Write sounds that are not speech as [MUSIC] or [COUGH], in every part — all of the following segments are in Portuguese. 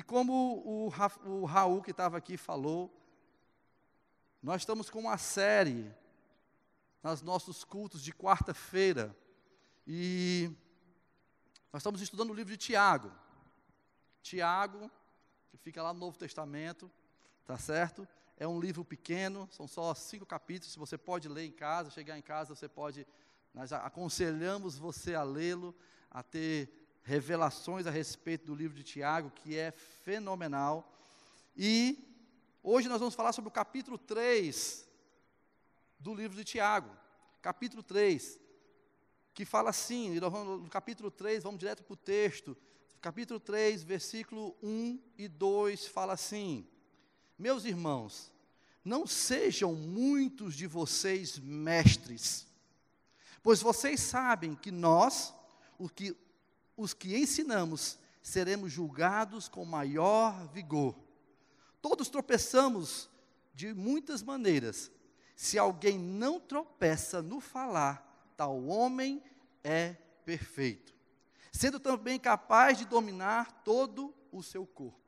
E como o, Ra o Raul que estava aqui falou, nós estamos com uma série nos nossos cultos de quarta-feira. E nós estamos estudando o livro de Tiago. Tiago, que fica lá no Novo Testamento, tá certo? É um livro pequeno, são só cinco capítulos, você pode ler em casa, chegar em casa, você pode. Nós aconselhamos você a lê-lo, a ter revelações a respeito do livro de Tiago, que é fenomenal. E hoje nós vamos falar sobre o capítulo 3 do livro de Tiago. Capítulo 3, que fala assim, no capítulo 3, vamos direto para o texto. Capítulo 3, versículo 1 e 2 fala assim: Meus irmãos, não sejam muitos de vocês mestres, pois vocês sabem que nós, os que os que ensinamos seremos julgados com maior vigor. Todos tropeçamos de muitas maneiras. Se alguém não tropeça no falar, tal homem é perfeito, sendo também capaz de dominar todo o seu corpo.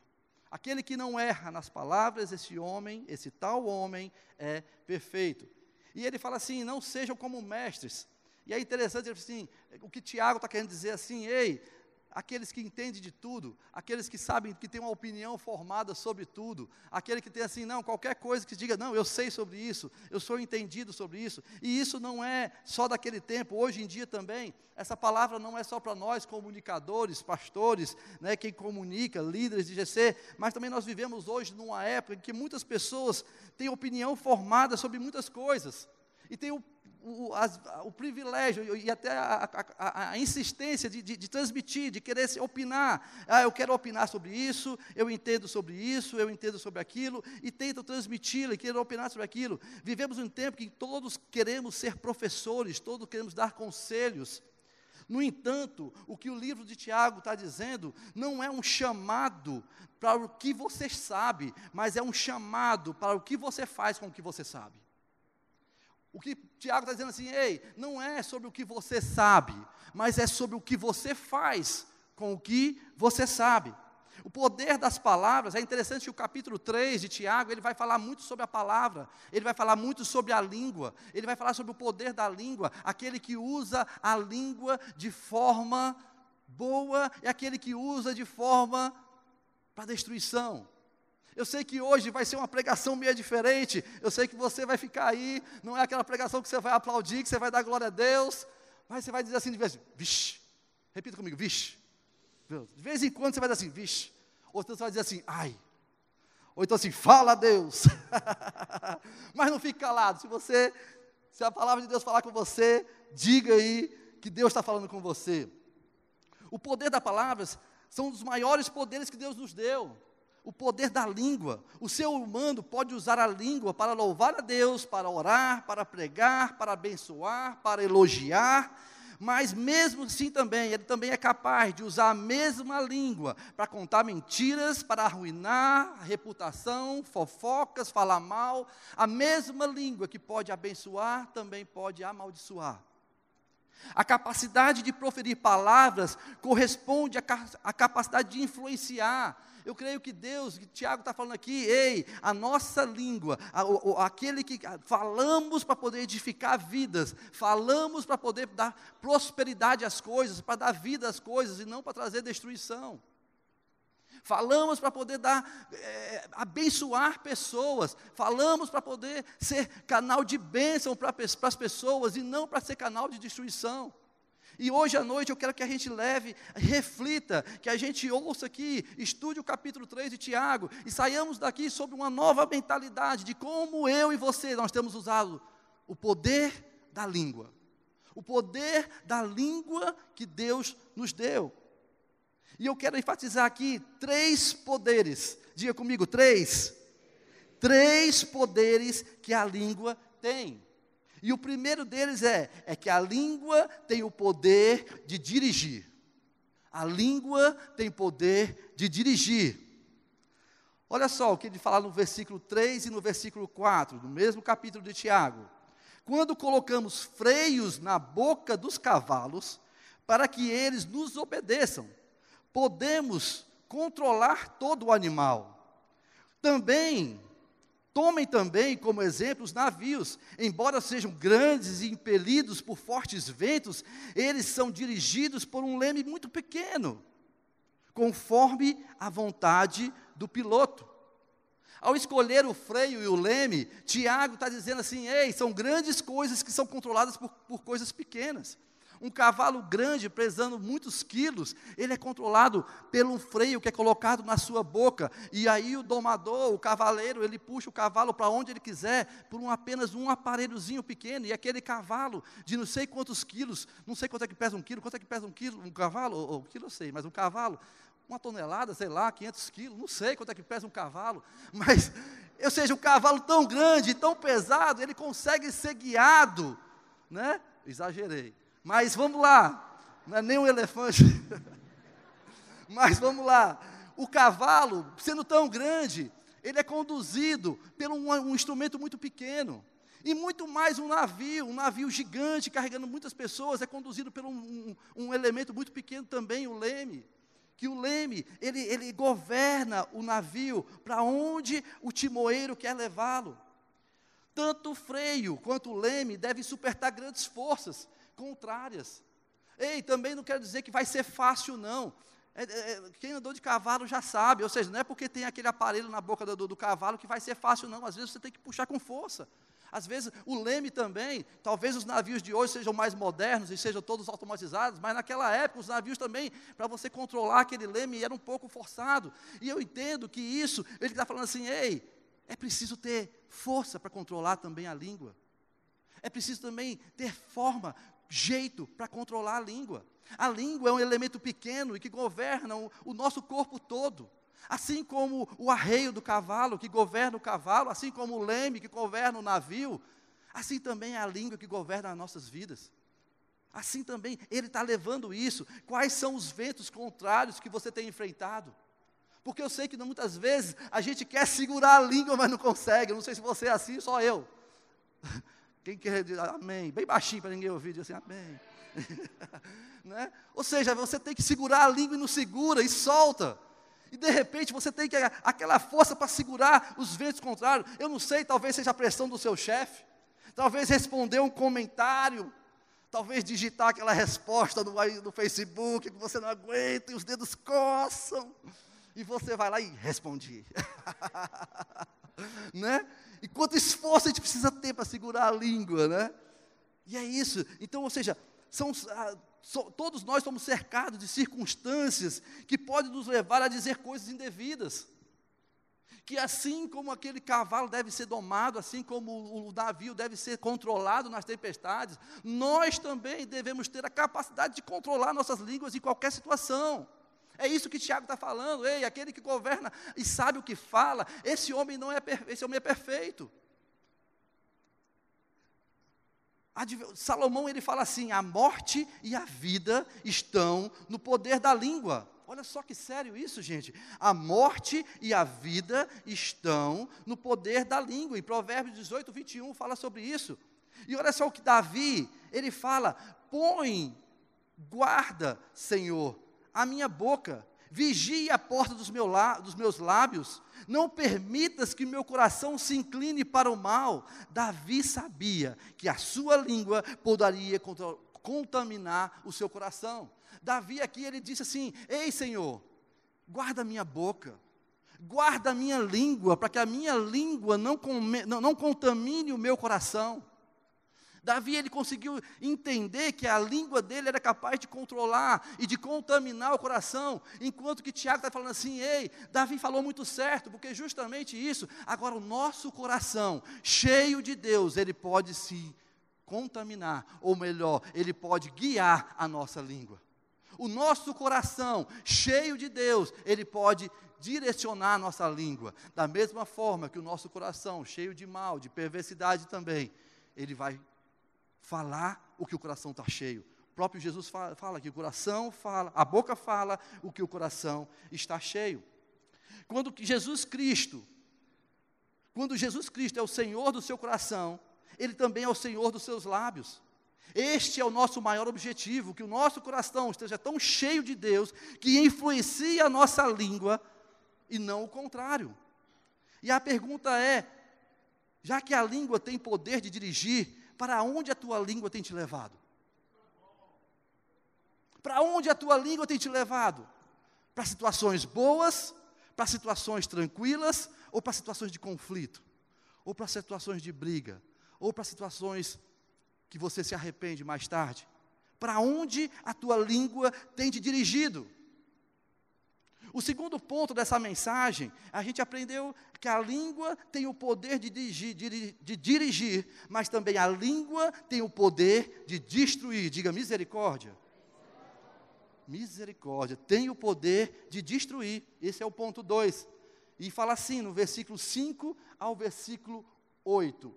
Aquele que não erra nas palavras, esse homem, esse tal homem é perfeito. E ele fala assim: não sejam como mestres, e é interessante, assim, o que Tiago está querendo dizer assim, ei, aqueles que entendem de tudo, aqueles que sabem, que têm uma opinião formada sobre tudo, aquele que tem assim, não, qualquer coisa que diga, não, eu sei sobre isso, eu sou entendido sobre isso, e isso não é só daquele tempo, hoje em dia também, essa palavra não é só para nós, comunicadores, pastores, né, quem comunica, líderes de GC, mas também nós vivemos hoje numa época em que muitas pessoas têm opinião formada sobre muitas coisas, e tem o as, o privilégio e até a, a, a insistência de, de, de, transmitir, de querer se opinar. Ah, eu quero opinar sobre isso, eu entendo sobre isso, eu entendo sobre aquilo, e tento transmitir e quero opinar sobre aquilo. Vivemos um tempo que todos queremos ser professores, todos queremos dar conselhos. No entanto, o que o livro de Tiago está dizendo não é um chamado para o que você sabe, mas é um chamado para o que você faz com o que você sabe. O que Tiago está dizendo assim, ei, não é sobre o que você sabe, mas é sobre o que você faz com o que você sabe. O poder das palavras, é interessante que o capítulo 3 de Tiago, ele vai falar muito sobre a palavra, ele vai falar muito sobre a língua, ele vai falar sobre o poder da língua, aquele que usa a língua de forma boa e aquele que usa de forma para destruição. Eu sei que hoje vai ser uma pregação meio diferente. Eu sei que você vai ficar aí. Não é aquela pregação que você vai aplaudir, que você vai dar glória a Deus. Mas você vai dizer assim de vez, vixe. Repita comigo, vixe. De vez em quando você vai dizer assim, vixe. Ou então você vai dizer assim, ai. Ou então assim, fala a Deus. [LAUGHS] Mas não fique calado. Se você, se a palavra de Deus falar com você, diga aí que Deus está falando com você. O poder das palavras são um dos maiores poderes que Deus nos deu o poder da língua. O ser humano pode usar a língua para louvar a Deus, para orar, para pregar, para abençoar, para elogiar, mas mesmo assim também, ele também é capaz de usar a mesma língua para contar mentiras, para arruinar a reputação, fofocas, falar mal. A mesma língua que pode abençoar também pode amaldiçoar. A capacidade de proferir palavras corresponde à, capacidade de influenciar, eu creio que Deus, que Tiago está falando aqui, ei, a nossa língua, a, aquele que falamos para poder edificar vidas, falamos para poder dar prosperidade às coisas, para dar vida às coisas e não para trazer destruição. Falamos para poder dar, é, abençoar pessoas, falamos para poder ser canal de bênção para as pessoas e não para ser canal de destruição. E hoje à noite eu quero que a gente leve, reflita, que a gente ouça aqui, estude o capítulo 3 de Tiago e saiamos daqui sobre uma nova mentalidade de como eu e você nós temos usado o poder da língua. O poder da língua que Deus nos deu. E eu quero enfatizar aqui três poderes. Diga comigo, três. Três poderes que a língua tem. E o primeiro deles é, é que a língua tem o poder de dirigir. A língua tem poder de dirigir. Olha só o que ele fala no versículo 3 e no versículo 4, no mesmo capítulo de Tiago. Quando colocamos freios na boca dos cavalos, para que eles nos obedeçam, podemos controlar todo o animal. Também, tomem também como exemplo os navios, embora sejam grandes e impelidos por fortes ventos, eles são dirigidos por um leme muito pequeno, conforme a vontade do piloto. Ao escolher o freio e o leme, Tiago está dizendo assim: ei, são grandes coisas que são controladas por, por coisas pequenas. Um cavalo grande, pesando muitos quilos, ele é controlado pelo freio que é colocado na sua boca. E aí o domador, o cavaleiro, ele puxa o cavalo para onde ele quiser, por um, apenas um aparelhozinho pequeno. E aquele cavalo de não sei quantos quilos, não sei quanto é que pesa um quilo, quanto é que pesa um quilo, um cavalo, ou, um quilo eu sei, mas um cavalo, uma tonelada, sei lá, 500 quilos, não sei quanto é que pesa um cavalo, [LAUGHS] mas, ou seja, um cavalo tão grande, tão pesado, ele consegue ser guiado, né? Exagerei, mas vamos lá, não é nem um elefante. [LAUGHS] Mas vamos lá, o cavalo, sendo tão grande, ele é conduzido por um, um, instrumento muito pequeno. E muito mais um navio, um navio gigante carregando muitas pessoas, é conduzido por um, um, um elemento muito pequeno também, o leme. Que o leme, ele, ele governa o navio para onde o timoeiro quer levá-lo. Tanto o freio quanto o leme devem suportar grandes forças contrárias. Ei, também não quero dizer que vai ser fácil, não. É, é, é, quem andou de cavalo já sabe, ou seja, não é porque tem aquele aparelho na boca do, do, cavalo que vai ser fácil, não. Às vezes você tem que puxar com força. Às vezes o leme também, talvez os navios de hoje sejam mais modernos e sejam todos automatizados, mas naquela época os navios também, para você controlar aquele leme, era um pouco forçado. E eu entendo que isso, ele está falando assim, ei, é preciso ter força para controlar também a língua. É preciso também ter forma jeito para controlar a língua. A língua é um elemento pequeno e que governa o, nosso corpo todo. Assim como o arreio do cavalo que governa o cavalo, assim como o leme que governa o navio, assim também é a língua que governa as nossas vidas. Assim também, ele está levando isso. Quais são os ventos contrários que você tem enfrentado? Porque eu sei que muitas vezes a gente quer segurar a língua, mas não consegue. Eu não sei se você é assim, só eu. [LAUGHS] Quem quer dizer amém? Bem baixinho para ninguém ouvir, diz assim, amém. [LAUGHS] né? Ou seja, você tem que segurar a língua e não segura, e solta. E de repente você tem que, aquela força para segurar os ventos contrários. Eu não sei, talvez seja a pressão do seu chefe. Talvez responder um comentário. Talvez digitar aquela resposta no, no Facebook que você não aguenta e os dedos coçam. E você vai lá e responde. [LAUGHS] né? E quanto esforço a gente precisa ter para segurar a língua, né? E é isso. Então, ou seja, são, ah, todos nós somos cercados de circunstâncias que podem nos levar a dizer coisas indevidas. Que assim como aquele cavalo deve ser domado, assim como o navio deve ser controlado nas tempestades, nós também devemos ter a capacidade de controlar nossas línguas em qualquer situação. É isso que Tiago está falando. Ei, aquele que governa e sabe o que fala, esse homem não é esse homem é perfeito. Salomão ele fala assim: a morte e a vida estão no poder da língua. Olha só que sério isso, gente. A morte e a vida estão no poder da língua. Em Provérbios 18, 21 fala sobre isso. E olha só o que Davi, ele fala: põe, guarda, Senhor, a minha boca, vigie a porta dos, meu dos meus lábios, não permitas que meu coração se incline para o mal. Davi sabia que a sua língua poderia contaminar o seu coração. Davi aqui ele disse assim: Ei Senhor, guarda minha boca, guarda a minha língua, para que a minha língua não, não, não contamine o meu coração. Davi ele conseguiu entender que a língua dele era capaz de controlar e de contaminar o coração, enquanto que Tiago está falando assim: ei, Davi falou muito certo, porque justamente isso. Agora, o nosso coração, cheio de Deus, ele pode se contaminar, ou melhor, ele pode guiar a nossa língua. O nosso coração, cheio de Deus, ele pode direcionar a nossa língua, da mesma forma que o nosso coração, cheio de mal, de perversidade também, ele vai falar o que o coração está cheio. O próprio Jesus fala, fala, que o coração fala, a boca fala o que o coração está cheio. Quando Jesus Cristo, quando Jesus Cristo é o Senhor do seu coração, Ele também é o Senhor dos seus lábios. Este é o nosso maior objetivo, que o nosso coração esteja tão cheio de Deus que influencie a nossa língua e não o contrário. E a pergunta é: já que a língua tem poder de dirigir, para onde a tua língua tem te levado? Para onde a tua língua tem te levado? Para situações boas, para situações tranquilas ou para situações de conflito? Ou para situações de briga? Ou para situações que você se arrepende mais tarde? Para onde a tua língua tem te dirigido? O segundo ponto dessa mensagem, a gente aprendeu que a língua tem o poder de dirigir, de dirigir, mas também a língua tem o poder de destruir. Diga misericórdia. Misericórdia tem o poder de destruir. Esse é o ponto 2. E fala assim no versículo 5 ao versículo 8.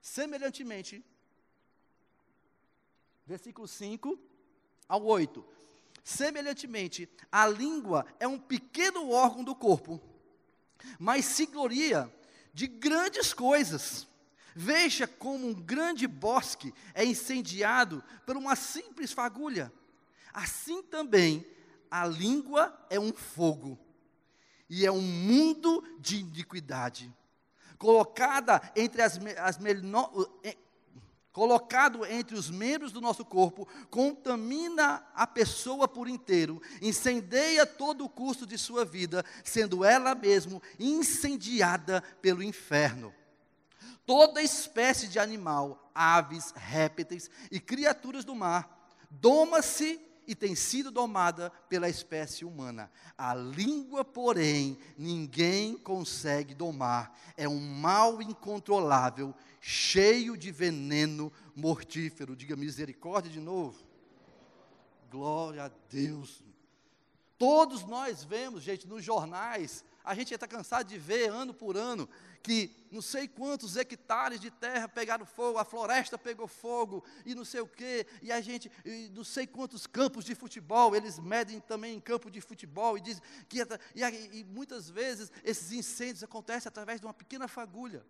Semelhantemente, versículo 5 ao 8. Semelhantemente, a língua é um pequeno órgão do corpo, mas se gloria de grandes coisas. Veja como um grande bosque é incendiado por uma simples fagulha. Assim também, a língua é um fogo, e é um mundo de iniquidade colocada entre as, as colocado entre os membros do nosso corpo, contamina a pessoa por inteiro, incendeia todo o curso de sua vida, sendo ela mesmo incendiada pelo inferno. Toda espécie de animal, aves, répteis e criaturas do mar, doma-se e tem sido domada pela espécie humana. A língua, porém, ninguém consegue domar. É um mal incontrolável, cheio de veneno mortífero. Diga misericórdia de novo. Glória a Deus. Todos nós vemos, gente, nos jornais, a gente está cansado de ver ano por ano que não sei quantos hectares de terra pegaram fogo, a floresta pegou fogo e não sei o quê, e a gente, e não sei quantos campos de futebol, eles medem também em campo de futebol e dizem que e, e muitas vezes esses incêndios acontecem através de uma pequena fagulha.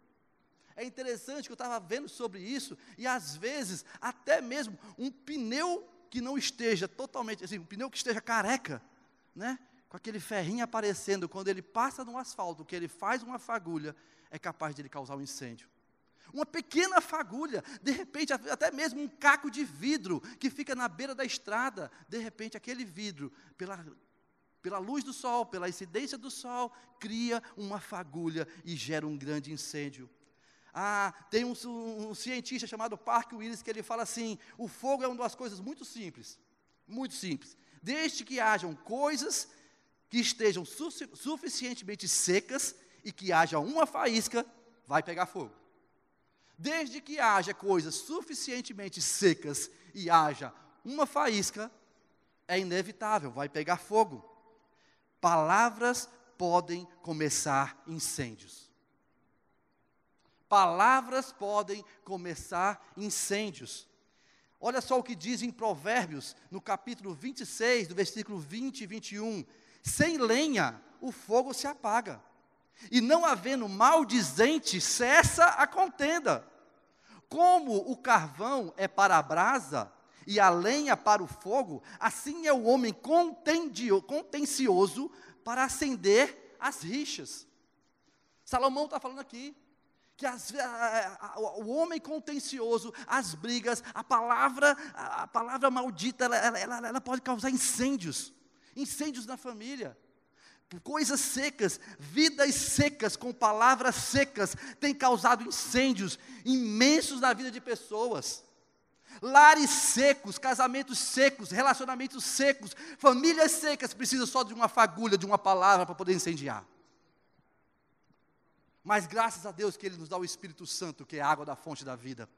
É interessante que eu estava vendo sobre isso, e às vezes, até mesmo um pneu que não esteja totalmente, assim, um pneu que esteja careca, né? Com aquele ferrinho aparecendo, quando ele passa no asfalto, que ele faz uma fagulha, é capaz de ele causar um incêndio. Uma pequena fagulha, de repente, até mesmo um caco de vidro que fica na beira da estrada, de repente, aquele vidro, pela, pela luz do sol, pela incidência do sol, cria uma fagulha e gera um grande incêndio. Ah, tem um, um, cientista chamado Park Willis que ele fala assim: o fogo é uma das coisas muito simples, muito simples. Desde que hajam coisas que estejam su suficientemente secas e que haja uma faísca, vai pegar fogo. Desde que haja coisas suficientemente secas e haja uma faísca, é inevitável, vai pegar fogo. Palavras podem começar incêndios. Palavras podem começar incêndios. Olha só o que diz em Provérbios, no capítulo 26, do versículo 20 e 21. Sem lenha, o fogo se apaga e não havendo maldizente, cessa a contenda. Como o carvão é para a brasa e a lenha para o fogo, assim é o homem contencioso para acender as rixas. Salomão está falando aqui que as, a, a, o homem contencioso, as brigas, a palavra, a, palavra maldita, ela, ela, ela pode causar incêndios, incêndios na família coisas secas, vidas secas, com palavras secas, têm causado incêndios imensos na vida de pessoas. Lares secos, casamentos secos, relacionamentos secos, famílias secas precisam só de uma fagulha, de uma palavra para poder incendiar. Mas graças a Deus que Ele nos dá o Espírito Santo, que é a água da fonte da vida.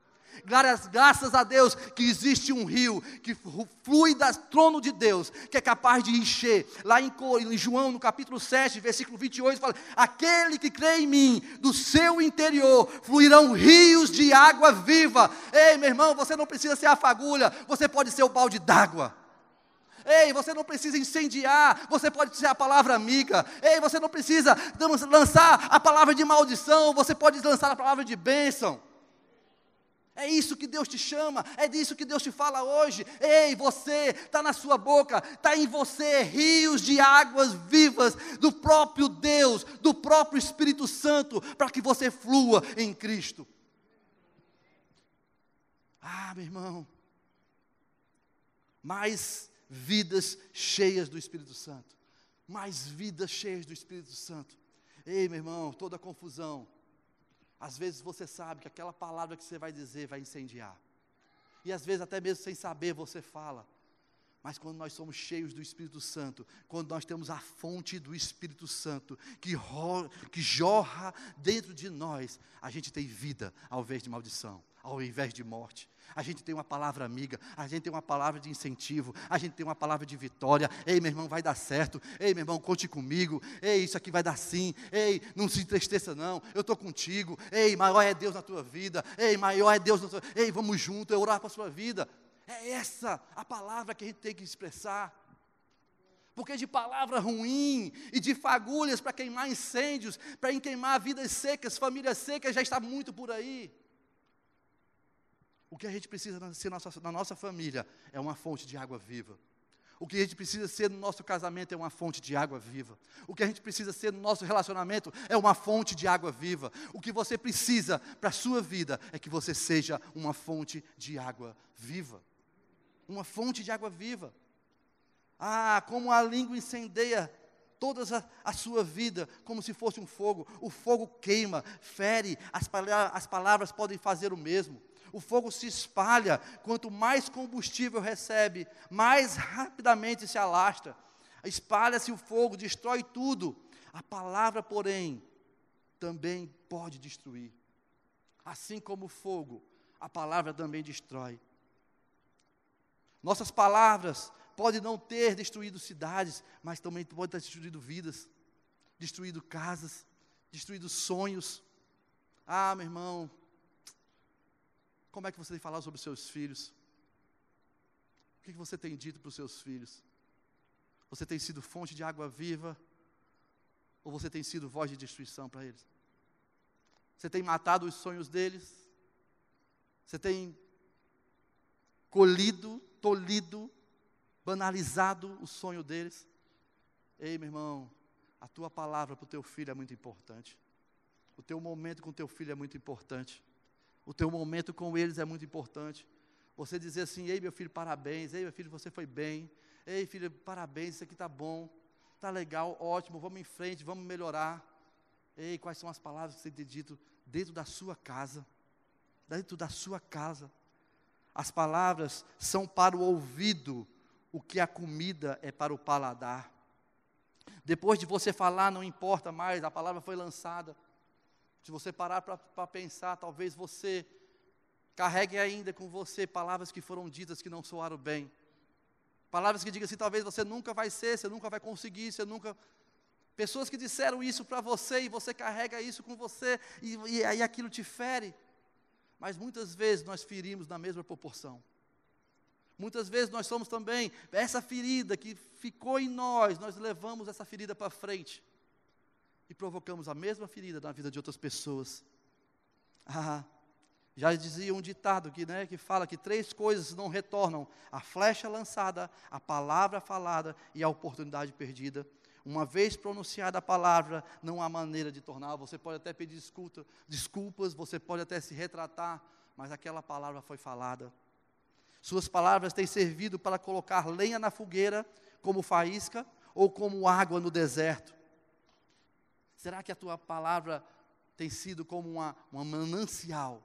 Graças, graças a Deus que existe um rio que flui do trono de Deus, que é capaz de encher. Lá em, João, no capítulo 7, versículo 28, fala: Aquele que crê em mim, do seu interior fluirão rios de água viva. Ei, meu irmão, você não precisa ser a fagulha, você pode ser o balde d'água. Ei, você não precisa incendiar, você pode ser a palavra amiga. Ei, você não precisa lançar a palavra de maldição, você pode lançar a palavra de bênção. É isso que Deus te chama, é disso que Deus te fala hoje. Ei, você, está na sua boca, está em você rios de águas vivas do próprio Deus, do próprio Espírito Santo, para que você flua em Cristo. Ah, meu irmão, mais vidas cheias do Espírito Santo, mais vidas cheias do Espírito Santo. Ei, meu irmão, toda confusão, às vezes você sabe que aquela palavra que você vai dizer vai incendiar. E às vezes, até mesmo sem saber, você fala. Mas quando nós somos cheios do Espírito Santo, quando nós temos a fonte do Espírito Santo que, ro, que jorra dentro de nós, a gente tem vida ao invés de maldição, ao invés de morte a gente tem uma palavra amiga, a gente tem uma palavra de incentivo, a gente tem uma palavra de vitória. Ei, meu irmão, vai dar certo. Ei, meu irmão, conte comigo. Ei, isso aqui vai dar sim. Ei, não se entristeça não. Eu estou contigo. Ei, maior é Deus na tua vida. Ei, maior é Deus na tua Ei, vamos junto, eu orar para a sua vida. É essa a palavra que a gente tem que expressar. Porque de palavra ruim e de fagulhas para queimar incêndios, para queimar vidas secas, famílias secas, já está muito por aí. O que a gente precisa ser nossa, na nossa família é uma fonte de água viva. O que a gente precisa ser no nosso casamento é uma fonte de água viva. O que a gente precisa ser no nosso relacionamento é uma fonte de água viva. O que você precisa para a sua vida é que você seja uma fonte de água viva. Uma fonte de água viva. Ah, como a língua incendeia toda a, a, sua vida como se fosse um fogo. O fogo queima, fere, as, as palavras podem fazer o mesmo o fogo se espalha, quanto mais combustível recebe, mais rapidamente se alastra. Espalha-se o fogo, destrói tudo. A palavra, porém, também pode destruir. Assim como o fogo, a palavra também destrói. Nossas palavras podem não ter destruído cidades, mas também podem ter destruído vidas, destruído casas, destruído sonhos. Ah, meu irmão, como é que você tem falado sobre os seus filhos? O que você tem dito para os seus filhos? Você tem sido fonte de água viva? Ou você tem sido voz de destruição para eles? Você tem matado os sonhos deles? Você tem colhido, tolhido, banalizado o sonho deles? Ei, meu irmão, a tua palavra para o teu filho é muito importante. O teu momento com o teu filho é muito importante. O teu momento com eles é muito importante. Você dizer assim: "Ei, meu filho, parabéns. Ei, meu filho, você foi bem. Ei, filho, parabéns, isso aqui está bom. Está legal, ótimo, vamos em frente, vamos melhorar." Ei, quais são as palavras que você tem dito dentro da sua casa? Dentro da sua casa. As palavras são para o ouvido, o que a comida é para o paladar. Depois de você falar, não importa mais, a palavra foi lançada. Se você parar para pensar, talvez você carregue ainda com você palavras que foram ditas que não soaram bem. Palavras que digam assim, talvez você nunca vai ser, você nunca vai conseguir, você nunca. Pessoas que disseram isso para você e você carrega isso com você e, e aí aquilo te fere. Mas muitas vezes nós ferimos na mesma proporção. Muitas vezes nós somos também, essa ferida que ficou em nós, nós levamos essa ferida para frente e provocamos a mesma ferida na vida de outras pessoas. Ah, já dizia um ditado que, né, que fala que três coisas não retornam: a flecha lançada, a palavra falada e a oportunidade perdida. Uma vez pronunciada a palavra, não há maneira de tornar. Você pode até pedir desculpa, desculpas, você pode até se retratar, mas aquela palavra foi falada. Suas palavras têm servido para colocar lenha na fogueira, como faísca, ou como água no deserto. Será que a tua palavra tem sido como uma, uma manancial?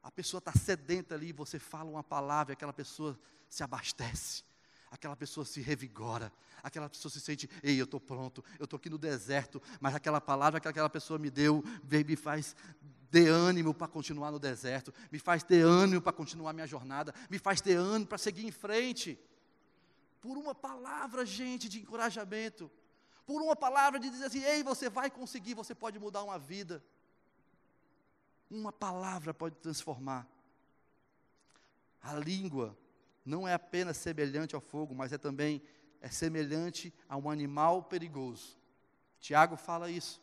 A pessoa está sedenta ali, você fala uma palavra, e aquela pessoa se abastece, aquela pessoa se revigora, aquela pessoa se sente, ei, eu estou pronto, eu estou aqui no deserto, mas aquela palavra que aquela pessoa me deu, me faz ter ânimo para continuar no deserto, me faz ter ânimo para continuar minha jornada, me faz ter ânimo para seguir em frente. Por uma palavra, gente, de encorajamento por uma palavra de dizer assim: ei, você vai conseguir, você pode mudar uma vida. Uma palavra pode transformar. A língua não é apenas semelhante ao fogo, mas é também é semelhante a um animal perigoso. Tiago fala isso,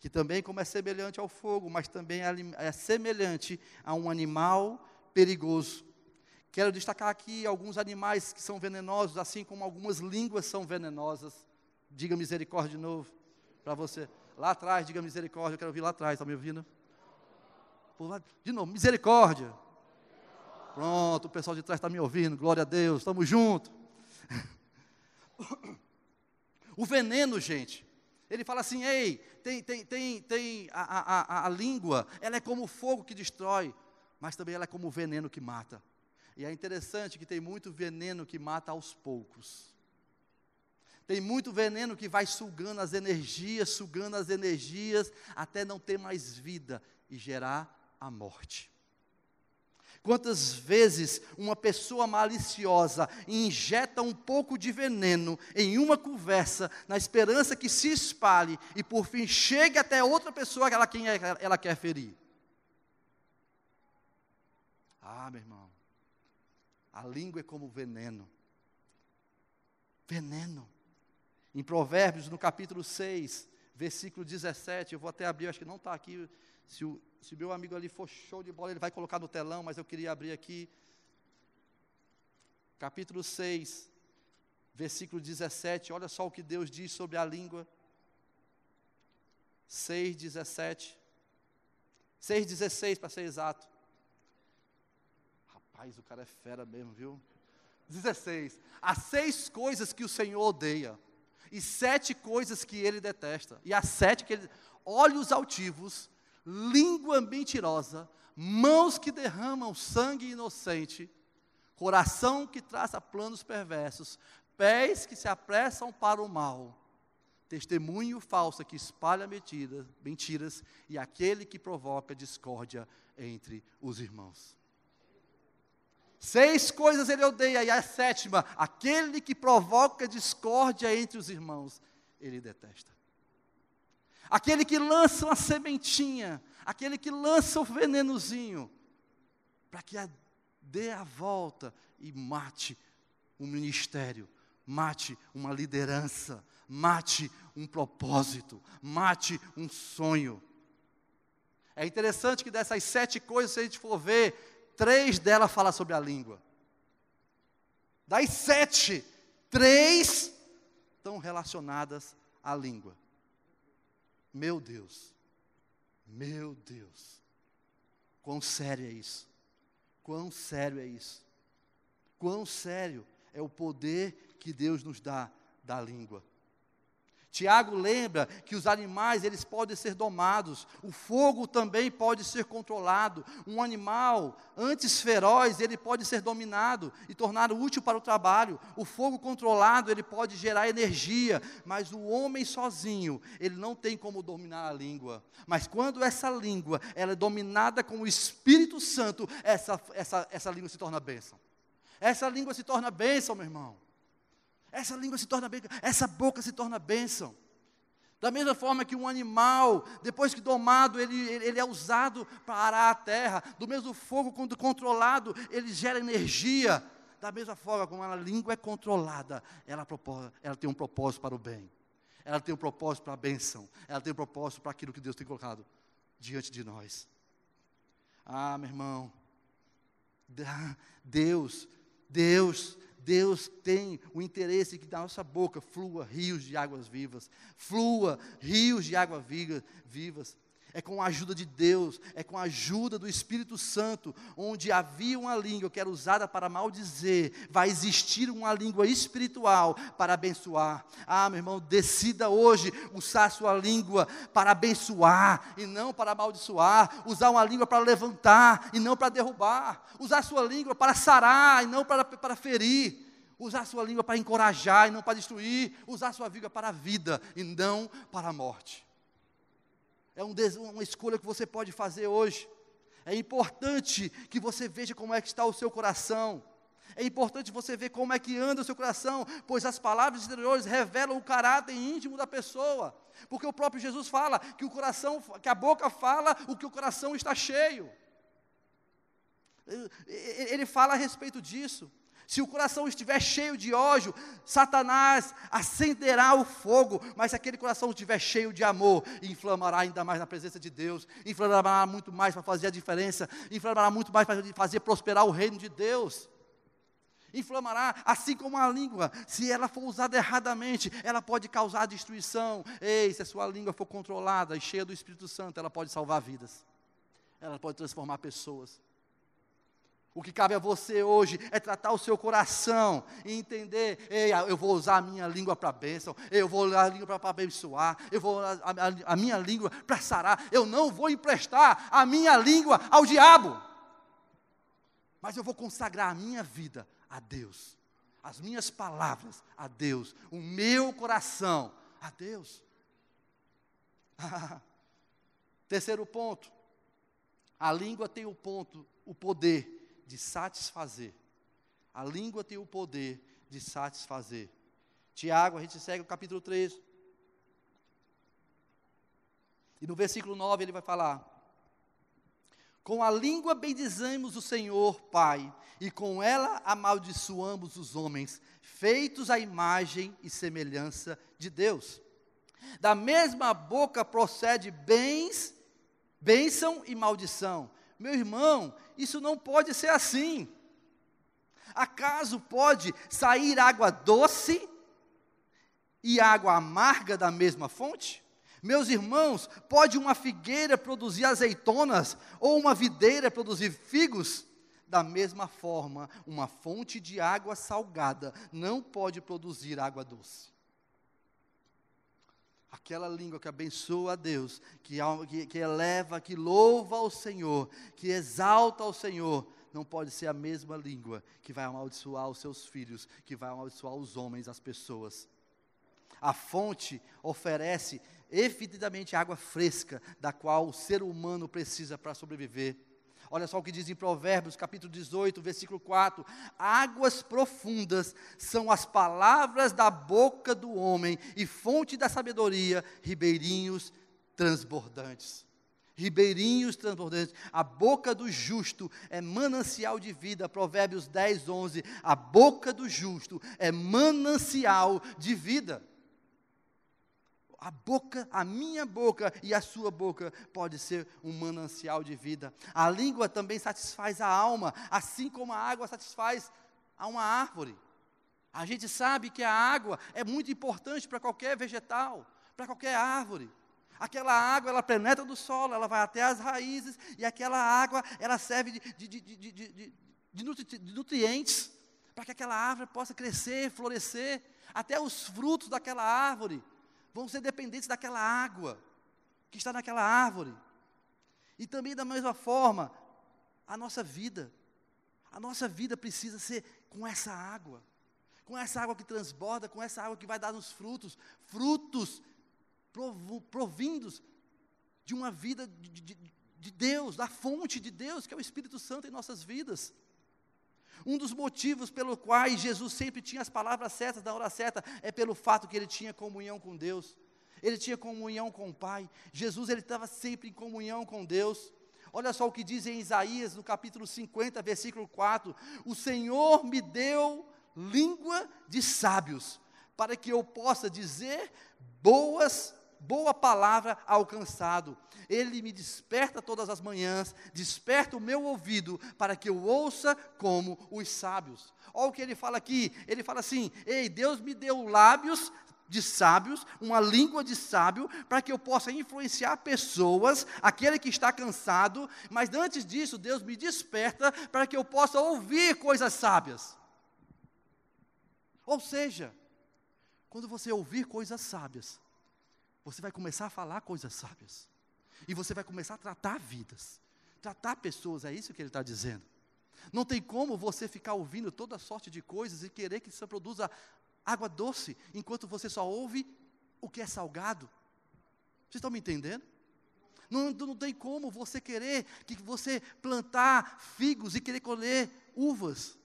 que também, como é semelhante ao fogo, mas também é, é semelhante a um animal perigoso. Quero destacar aqui alguns animais que são venenosos, assim como algumas línguas são venenosas. Diga misericórdia de novo para você. Lá atrás, diga misericórdia, eu quero ouvir lá atrás, está me ouvindo? De novo, misericórdia. Pronto, o pessoal de trás está me ouvindo, glória a Deus, estamos juntos. [COUGHS] O veneno, gente, ele fala assim: ei, tem, tem, tem, tem a, a, a, língua, ela é como o fogo que destrói, mas também ela é como o veneno que mata. E é interessante que tem muito veneno que mata aos poucos. Tem muito veneno que vai sugando as energias, sugando as energias, até não ter mais vida e gerar a morte. Quantas vezes uma pessoa maliciosa injeta um pouco de veneno em uma conversa, na esperança que se espalhe e por fim chegue até outra pessoa que ela, quem é, ela quer ferir? Ah, meu irmão, a língua é como veneno. Veneno. Em Provérbios, no capítulo 6, versículo 17, eu vou até abrir, acho que não está aqui, se o, se meu amigo ali for show de bola, ele vai colocar no telão, mas eu queria abrir aqui. Capítulo 6, versículo 17. Olha só o que Deus diz sobre a língua. 6, 17. 6, 16 para ser exato. Rapaz, o cara é fera mesmo, viu? 16. Há seis coisas que o Senhor odeia, e sete coisas que ele detesta. E há sete que ele. Olhos altivos, língua mentirosa, mãos que derramam sangue inocente, coração que traça planos perversos, pés que se apressam para o mal, testemunho falso que espalha mentiras, mentiras e aquele que provoca discórdia entre os irmãos. Seis coisas ele odeia, e a sétima, aquele que provoca discórdia entre os irmãos, ele detesta. Aquele que lança uma sementinha, aquele que lança o venenozinho, para que a, dê a volta e mate um ministério, mate uma liderança, mate um propósito, mate um sonho. É interessante que dessas sete coisas, se a gente for ver, três delas falam sobre a língua. Das sete, três estão relacionadas à língua. Meu Deus, meu Deus, quão sério é isso? Quão sério é isso? Quão sério é o poder que Deus nos dá da língua? Tiago lembra que os animais eles podem ser domados, o fogo também pode ser controlado. Um animal antes feroz ele pode ser dominado e tornado útil para o trabalho. O fogo controlado ele pode gerar energia, mas o homem sozinho ele não tem como dominar a língua. Mas quando essa língua ela é dominada com o Espírito Santo, essa essa essa língua se torna bênção. Essa língua se torna bênção, meu irmão. Essa língua se torna bênção, essa boca se torna bênção. Da mesma forma que um animal, depois que domado, ele, ele é usado para arar a terra. Do mesmo fogo, quando controlado, ele gera energia. Da mesma forma, como a língua é controlada, ela, ela tem um propósito para o bem. Ela tem um propósito para a bênção. Ela tem um propósito para aquilo que Deus tem colocado diante de nós. Ah, meu irmão, [LAUGHS] Deus, Deus Deus tem o interesse que da nossa boca flua rios de águas vivas, flua rios de águas vivas. É com a ajuda de Deus, é com a ajuda do Espírito Santo, onde havia uma língua que era usada para maldizer, vai existir uma língua espiritual para abençoar. Ah, meu irmão, decida hoje usar a sua língua para abençoar e não para amaldiçoar, usar uma língua para levantar e não para derrubar, usar a sua língua para sarar e não para, para ferir usar a sua língua para encorajar e não para destruir, usar a sua língua para a vida e não para a morte. É um, uma escolha que você pode fazer hoje. É importante que você veja como é que está o seu coração. É importante você ver como é que anda o seu coração, pois as palavras exteriores revelam o caráter íntimo da pessoa. Porque o próprio Jesus fala que o coração, que a boca fala o que o coração está cheio. Ele fala a respeito disso. Se o coração estiver cheio de ódio, Satanás acenderá o fogo, mas se aquele coração estiver cheio de amor, inflamará ainda mais na presença de Deus, inflamará muito mais para fazer a diferença, inflamará muito mais para fazer prosperar o reino de Deus. Inflamará, assim como a língua, se ela for usada erradamente, ela pode causar destruição. Ei, se a sua língua for controlada e cheia do Espírito Santo, ela pode salvar vidas, ela pode transformar pessoas. O que cabe a você hoje é tratar o seu coração e entender: ei, eu vou usar a minha língua para bênção, eu vou usar a língua para abençoar, eu vou usar a, a, a minha língua para sarar, eu não vou emprestar a minha língua ao diabo, mas eu vou consagrar a minha vida a Deus, as minhas palavras a Deus, o meu coração a Deus. [LAUGHS] Terceiro ponto, a língua tem o ponto, o poder de satisfazer. A língua tem o poder de satisfazer. Tiago, a gente segue o capítulo 3. E no versículo 9 ele vai falar: Com a língua bendizemos o Senhor, Pai, e com ela amaldiçoamos os homens, feitos à imagem e semelhança de Deus. Da mesma boca procede bens, bênção e maldição. Meu irmão, isso não pode ser assim. Acaso pode sair água doce e água amarga da mesma fonte? Meus irmãos, pode uma figueira produzir azeitonas ou uma videira produzir figos? Da mesma forma, uma fonte de água salgada não pode produzir água doce aquela língua que abençoa a Deus, que, que, que eleva, que louva ao Senhor, que exalta ao Senhor, não pode ser a mesma língua que vai amaldiçoar os seus filhos, que vai amaldiçoar os homens, as pessoas. A fonte oferece evidentemente água fresca, da qual o ser humano precisa para sobreviver. Olha só o que diz em Provérbios, capítulo 18, versículo 4: Águas profundas são as palavras da boca do homem, e fonte da sabedoria, ribeirinhos transbordantes. Ribeirinhos transbordantes, a boca do justo é manancial de vida, Provérbios 10, 11. A boca do justo é manancial de vida a boca, a minha boca e a sua boca pode ser um manancial de vida. A língua também satisfaz a alma, assim como a água satisfaz a uma árvore. A gente sabe que a água é muito importante para qualquer vegetal, para qualquer árvore. Aquela água, ela penetra do solo, ela vai até as raízes, e aquela água, ela serve de, de, de, de nutrientes para que aquela árvore possa crescer, florescer. Até os frutos daquela árvore vão ser dependentes daquela água que está naquela árvore. E também da mesma forma, a nossa vida. A nossa vida precisa ser com essa água. Com essa água que transborda, com essa água que vai dar nos frutos, frutos provindos de uma vida de, de, de Deus, da fonte de Deus, que é o Espírito Santo em nossas vidas. Um dos motivos pelo quais Jesus sempre tinha as palavras certas na hora certa é pelo fato que ele tinha comunhão com Deus. Ele tinha comunhão com o Pai. Jesus ele estava sempre em comunhão com Deus. Olha só o que diz em Isaías, no capítulo 50, versículo 4: O Senhor me deu língua de sábios, para que eu possa dizer boas boa palavra alcançado. Ele me desperta todas as manhãs, desperta o meu ouvido para que eu ouça como os sábios. Olha o que ele fala aqui. Ele fala assim: Ei, Deus me deu lábios de sábios, uma língua de sábio, para que eu possa influenciar pessoas, aquele que está cansado, mas antes disso, Deus me desperta para que eu possa ouvir coisas sábias. Ou seja, quando você ouvir coisas sábias, você vai começar a falar coisas sábias. E você vai começar a tratar vidas, tratar pessoas, é isso que ele está dizendo. Não tem como você ficar ouvindo toda sorte de coisas e querer que isso produza água doce, enquanto você só ouve o que é salgado. Vocês estão me entendendo? Não, não tem como você querer que você plantar figos e querer colher uvas.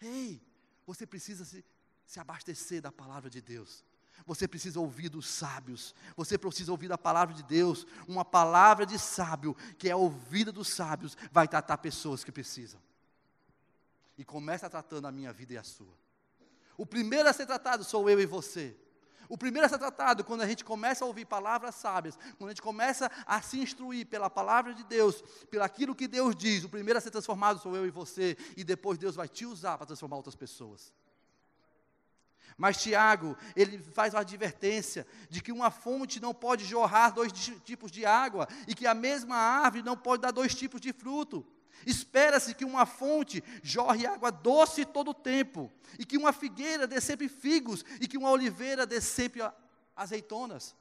Ei, você precisa se, se abastecer da palavra de Deus. Você precisa ouvir dos sábios, você precisa ouvir a palavra de Deus, uma palavra de sábio, que é ouvida dos sábios, vai tratar pessoas que precisam. e começa tratando a minha vida e a sua. O primeiro a ser tratado sou eu e você. O primeiro a ser tratado, quando a gente começa a ouvir palavras sábias, quando a gente começa a se instruir pela palavra de Deus, pelo aquilo que Deus diz, o primeiro a ser transformado sou eu e você, e depois Deus vai te usar para transformar outras pessoas. Mas Tiago, ele faz uma advertência de que uma fonte não pode jorrar dois tipos de água e que a mesma árvore não pode dar dois tipos de fruto. Espera-se que uma fonte jorre água doce todo o tempo, e que uma figueira dê sempre figos, e que uma oliveira dê sempre azeitonas.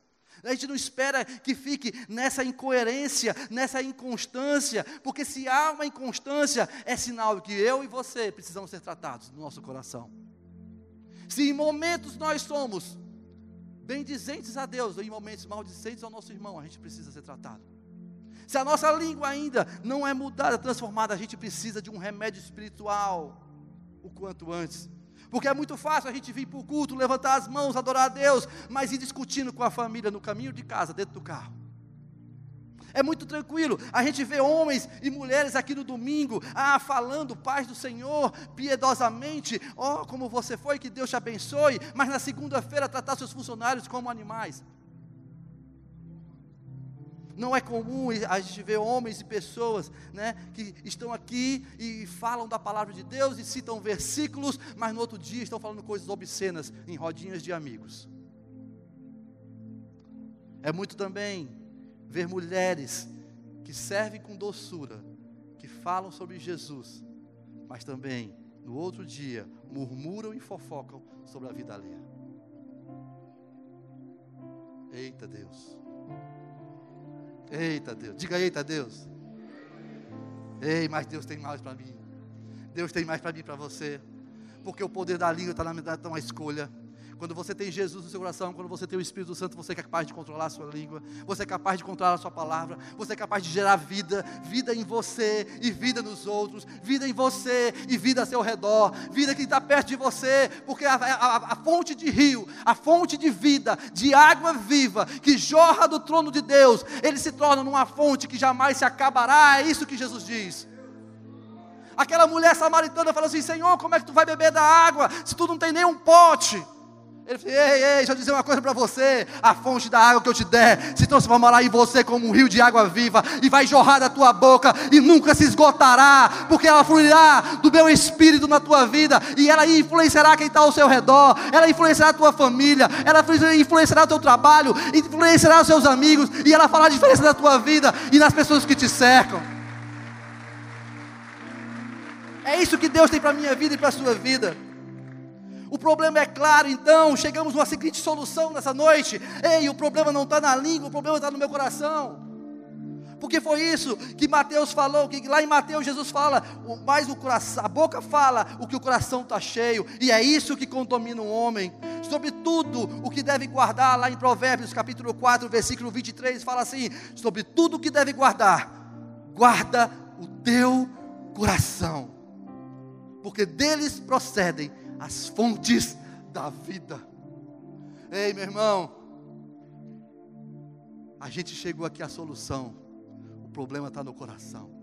A gente não espera que fique nessa incoerência, nessa inconstância, porque se há uma inconstância, é sinal que eu e você precisamos ser tratados no nosso coração. Se em momentos nós somos bendizentes a Deus, em momentos maldicentes ao nosso irmão, a gente precisa ser tratado. Se a nossa língua ainda não é mudada, transformada, a gente precisa de um remédio espiritual o quanto antes. Porque é muito fácil a gente vir para o culto, levantar as mãos, adorar a Deus, mas ir discutindo com a família no caminho de casa, dentro do carro. É muito tranquilo. A gente vê homens e mulheres aqui no domingo, ah, falando paz do Senhor, piedosamente, ó, oh, como você foi, que Deus te abençoe, mas na segunda-feira tratar seus funcionários como animais. Não é comum a gente ver homens e pessoas né, que estão aqui e falam da palavra de Deus e citam versículos, mas no outro dia estão falando coisas obscenas em rodinhas de amigos. É muito também ver mulheres que servem com doçura, que falam sobre Jesus, mas também no outro dia murmuram e fofocam sobre a vida alheia. Eita Deus. Eita Deus, diga eita Deus. Ei, mas Deus tem mais para mim. Deus tem mais para mim e para você. Porque o poder da língua está na, tá na escolha. Quando você tem Jesus no seu coração, quando você tem o Espírito Santo, você é capaz de controlar a sua língua, você é capaz de controlar a sua palavra, você é capaz de gerar vida, vida em você e vida nos outros, vida em você e vida a seu redor, vida que está perto de você, porque a, a, a fonte de rio, a fonte de vida, de água viva, que jorra do trono de Deus, ele se torna numa fonte que jamais se acabará, é isso que Jesus diz. Aquela mulher samaritana falou assim: Senhor, como é que tu vai beber da água se tu não tem nem um pote? Ele falou: Ei, ei, deixa eu dizer uma coisa para você: a fonte da água que eu te der se transformará em você como um rio de água viva e vai jorrar da tua boca e nunca se esgotará, porque ela fluirá do meu espírito na tua vida e ela influenciará quem está ao seu redor, ela influenciará a tua família, ela influenciará o teu trabalho, influenciará os seus amigos e ela fará a diferença na tua vida e nas pessoas que te cercam. É isso que Deus tem para a minha vida e para a sua vida. O problema é claro, então, chegamos a uma seguinte solução nessa noite. Ei, o problema não está na língua, o problema está no meu coração. Porque foi isso que Mateus falou, que lá em Mateus Jesus fala, mais o coração, a boca fala o que o coração está cheio, e é isso que contamina o homem. Sobre tudo o que deve guardar, lá em Provérbios capítulo 4, versículo 23, fala assim: sobre tudo o que deve guardar, guarda o teu coração, porque deles procedem as fontes da vida. Ei, meu irmão, a gente chegou aqui à solução. O problema está no coração.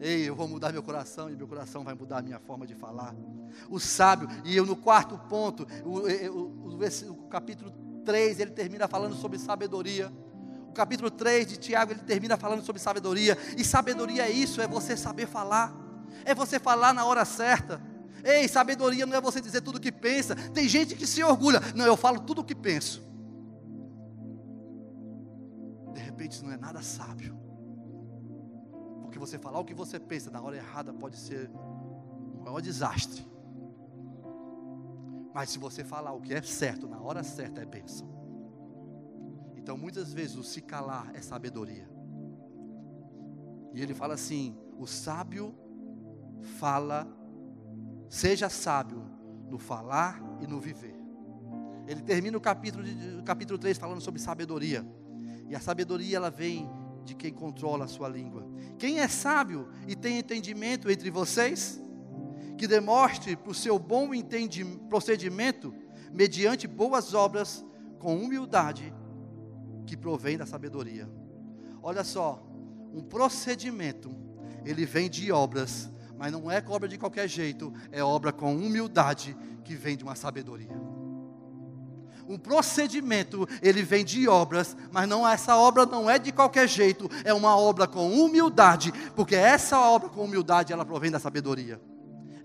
Ei, eu vou mudar meu coração e meu coração vai mudar a minha forma de falar. O sábio, e eu no quarto ponto, o, o, o, o capítulo 3, ele termina falando sobre sabedoria. O capítulo 3 de Tiago, ele termina falando sobre sabedoria. E sabedoria é isso, é você saber falar. É você falar na hora certa. Ei, sabedoria não é você dizer tudo o que pensa. Tem gente que se orgulha. Não, eu falo tudo o que penso. De repente isso não é nada sábio. Porque você falar o que você pensa na hora errada pode ser um maior desastre. Mas se você falar o que é certo na hora certa é bênção. Então muitas vezes o se calar é sabedoria. E ele fala assim: o sábio fala Seja sábio no falar e no viver. Ele termina o capítulo, de, o capítulo 3 falando sobre sabedoria. E a sabedoria ela vem de quem controla a sua língua. Quem é sábio e tem entendimento entre vocês? Que demonstre por seu bom procedimento, mediante boas obras, com humildade, que provém da sabedoria. Olha só, um procedimento, ele vem de obras Mas não é obra de qualquer jeito, é obra com humildade que vem de uma sabedoria. Um procedimento, ele vem de obras, mas não essa obra não é de qualquer jeito, é uma obra com humildade, porque essa obra com humildade ela provém da sabedoria.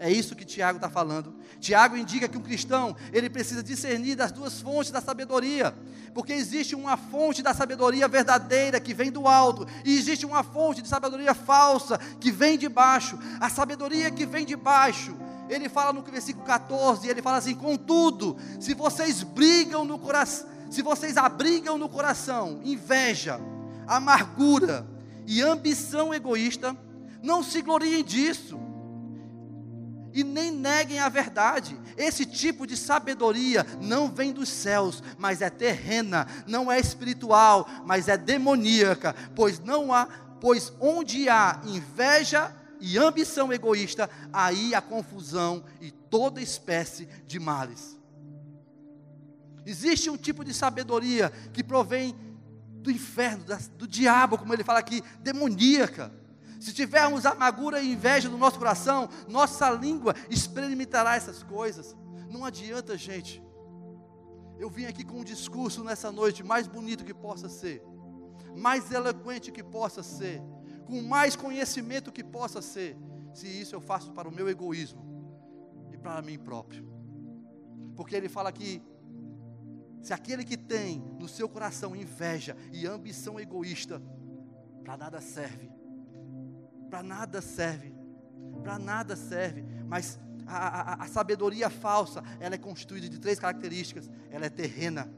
É isso que Tiago está falando. Tiago indica que um cristão ele precisa discernir das duas fontes da sabedoria, porque existe uma fonte da sabedoria verdadeira que vem do alto e existe uma fonte de sabedoria falsa que vem de baixo. A sabedoria que vem de baixo ele fala no versículo 14, ele fala assim: "Contudo, se vocês brigam no coração, se vocês abrigam no coração inveja, amargura e ambição egoísta, não se gloriem disso, e nem neguem a verdade. Esse tipo de sabedoria não vem dos céus, mas é terrena, não é espiritual, mas é demoníaca, pois não há, pois onde há inveja e ambição egoísta, aí há confusão e toda espécie de males. Existe um tipo de sabedoria que provém do inferno, do diabo, como ele fala aqui, demoníaca se tivermos amargura e inveja no nosso coração, nossa língua experimentará essas coisas. Não adianta, gente. Eu vim aqui com um discurso nessa noite mais bonito que possa ser, mais eloquente que possa ser, com mais conhecimento que possa ser, se isso eu faço para o meu egoísmo e para mim próprio. Porque ele fala que se aquele que tem no seu coração inveja e ambição egoísta, para nada serve para nada serve, para nada serve, mas a, a, a, sabedoria falsa, ela é constituída de três características: ela é terrena,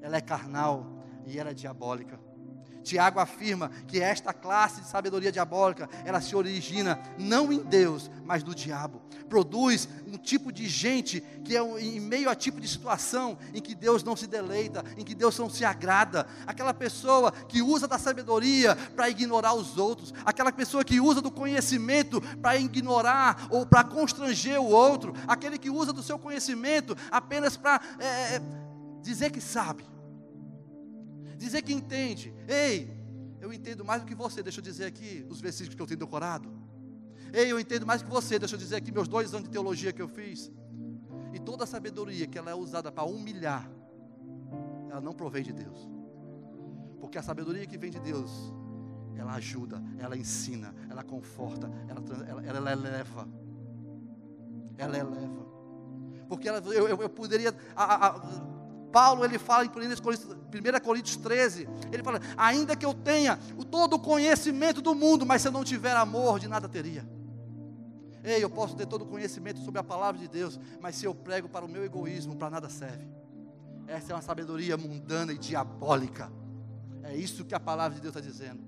ela é carnal e ela é diabólica. Tiago afirma que esta classe de sabedoria diabólica, ela se origina não em Deus, mas no diabo. Produz um tipo de gente que é em meio a tipo de situação em que Deus não se deleita, em que Deus não se agrada. Aquela pessoa que usa da sabedoria para ignorar os outros, aquela pessoa que usa do conhecimento para ignorar ou para constranger o outro, aquele que usa do seu conhecimento apenas para é, é, dizer que sabe dizer que entende. Ei, eu entendo mais do que você, deixa eu dizer aqui os versículos que eu tenho decorado. Ei, eu entendo mais do que você, deixa eu dizer aqui meus dois anos de teologia que eu fiz. E toda a sabedoria que ela é usada para humilhar, ela não provém de Deus. Porque a sabedoria que vem de Deus, ela ajuda, ela ensina, ela conforta, ela, ela, ela eleva. Ela eleva. Porque ela, eu, eu, poderia. A, a, Paulo ele fala em 1 Coríntios 13, ele fala: ainda que eu tenha o todo o conhecimento do mundo, mas se eu não tiver amor, de nada teria. Ei, eu posso ter todo o conhecimento sobre a palavra de Deus, mas se eu prego para o meu egoísmo, para nada serve. Essa é uma sabedoria mundana e diabólica. É isso que a palavra de Deus está dizendo.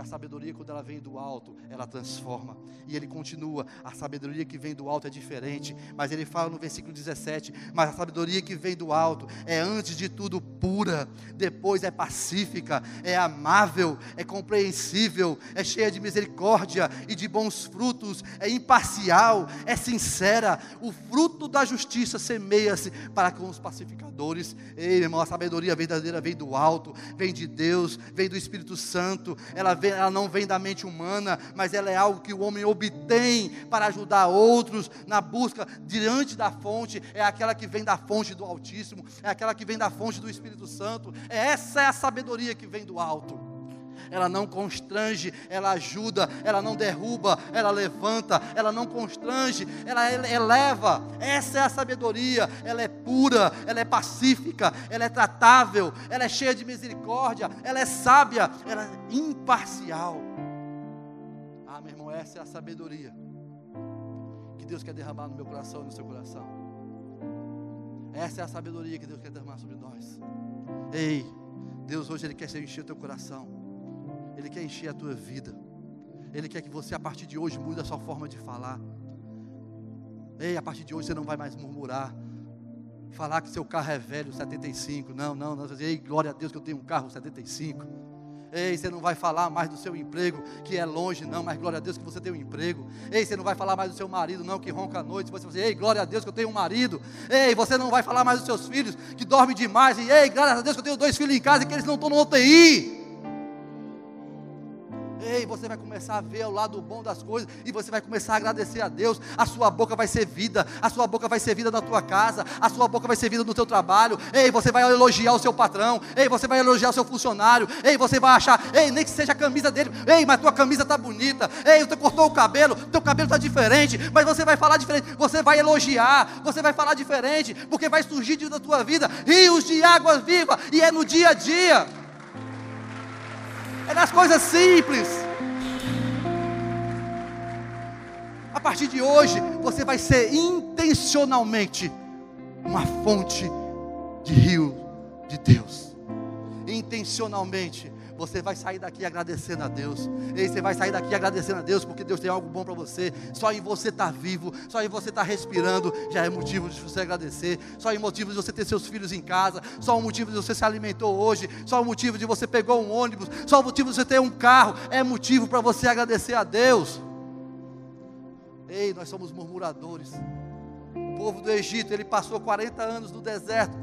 A sabedoria, quando ela vem do alto, ela transforma. E ele continua: a sabedoria que vem do alto é diferente. Mas ele fala no versículo 17: Mas a sabedoria que vem do alto é antes de tudo pura, depois é pacífica, é amável, é compreensível, é cheia de misericórdia e de bons frutos, é imparcial, é sincera. O fruto da justiça semeia-se para com os pacificadores. Ei, irmão, a sabedoria verdadeira vem do alto, vem de Deus, vem do Espírito Santo. Ela vem, ela não vem da mente humana, mas ela é algo que o homem obtém para ajudar outros na busca diante da fonte, é aquela que vem da fonte do Altíssimo, é aquela que vem da fonte do Espírito Santo. É essa é a sabedoria que vem do alto ela não constrange, ela ajuda, ela não derruba, ela levanta, ela não constrange, ela eleva. Essa é a sabedoria, ela é pura, ela é pacífica, ela é tratável, ela é cheia de misericórdia, ela é sábia, ela é imparcial. Ah, meu irmão, essa é a sabedoria que Deus quer derramar no meu coração e no seu coração. Essa é a sabedoria que Deus quer derramar sobre nós. Ei, Deus hoje Ele quer encher o teu coração. Ele quer encher a tua vida. Ele quer que você, a partir de hoje, mude a sua forma de falar. Ei, a partir de hoje você não vai mais murmurar. Falar que seu carro é velho, 75. Não, não, não. Ei, glória a Deus que eu tenho um carro 75. Ei, você não vai falar mais do seu emprego, que é longe, não, mas glória a Deus que você tem um emprego. Ei, você não vai falar mais do seu marido, não, que ronca à noite. Você vai dizer, ei, glória a Deus que eu tenho um marido. Ei, você não vai falar mais dos seus filhos, que dormem demais. E, ei, glória a Deus que eu tenho dois filhos em casa e que eles não estão no UTI. Ei, você vai começar a ver o lado bom das coisas e você vai começar a agradecer a Deus. A sua boca vai ser vida, a sua boca vai ser vida na tua casa, a sua boca vai ser vida no teu trabalho. Ei, você vai elogiar o seu patrão. Ei, você vai elogiar o seu funcionário. Ei, você vai achar, ei, nem que seja a camisa dele. Ei, mas tua camisa está bonita. Ei, você cortou o cabelo, teu cabelo está diferente, mas você vai falar diferente. Você vai elogiar, você vai falar diferente, porque vai surgir da tua vida rios de água viva e é no dia a dia é nas coisas simples. A partir de hoje, você vai ser intencionalmente uma fonte de rio de Deus. Intencionalmente você vai sair daqui agradecendo a Deus. E você vai sair daqui agradecendo a Deus porque Deus tem algo bom para você. Só em você estar tá vivo, só em você estar tá respirando, já é motivo de você agradecer. Só em motivo de você ter seus filhos em casa, só o motivo de você se alimentou hoje, só o motivo de você pegou um ônibus, só o motivo de você ter um carro, é motivo para você agradecer a Deus. Ei, nós somos murmuradores. O povo do Egito, ele passou 40 anos no deserto,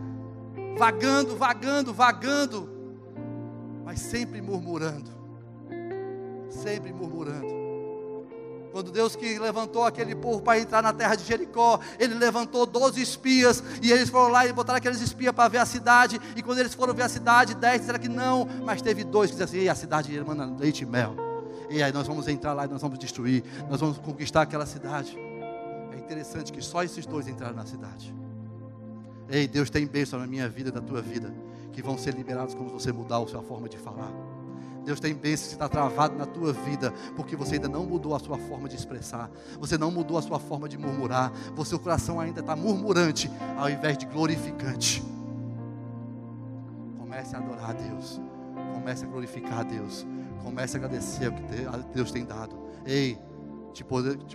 vagando, vagando, vagando mas sempre murmurando. Sempre murmurando. Quando Deus que levantou aquele povo para entrar na terra de Jericó, Ele levantou 12 espias, e eles foram lá e botaram aqueles espias para ver a cidade, e quando eles foram ver a cidade, dez disseram que não, mas teve dois que disseram assim, a cidade irmã leite e mel. E aí nós vamos entrar lá e nós vamos destruir, nós vamos conquistar aquela cidade. É interessante que só esses dois entraram na cidade. Ei, Deus tem bênção na minha vida e na tua vida que vão ser liberados quando você mudar a sua forma de falar. Deus tem bênçãos que está travado na tua vida, porque você ainda não mudou a sua forma de expressar, você não mudou a sua forma de murmurar, o seu coração ainda está murmurante, ao invés de glorificante. Comece a adorar a Deus, comece a glorificar a Deus, comece a agradecer o que Deus tem dado. Ei, te,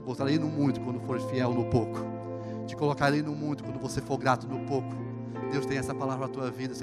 botarei no muito quando for fiel no pouco, te colocarei no muito quando você for grato no pouco. Deus tem essa palavra na tua vida.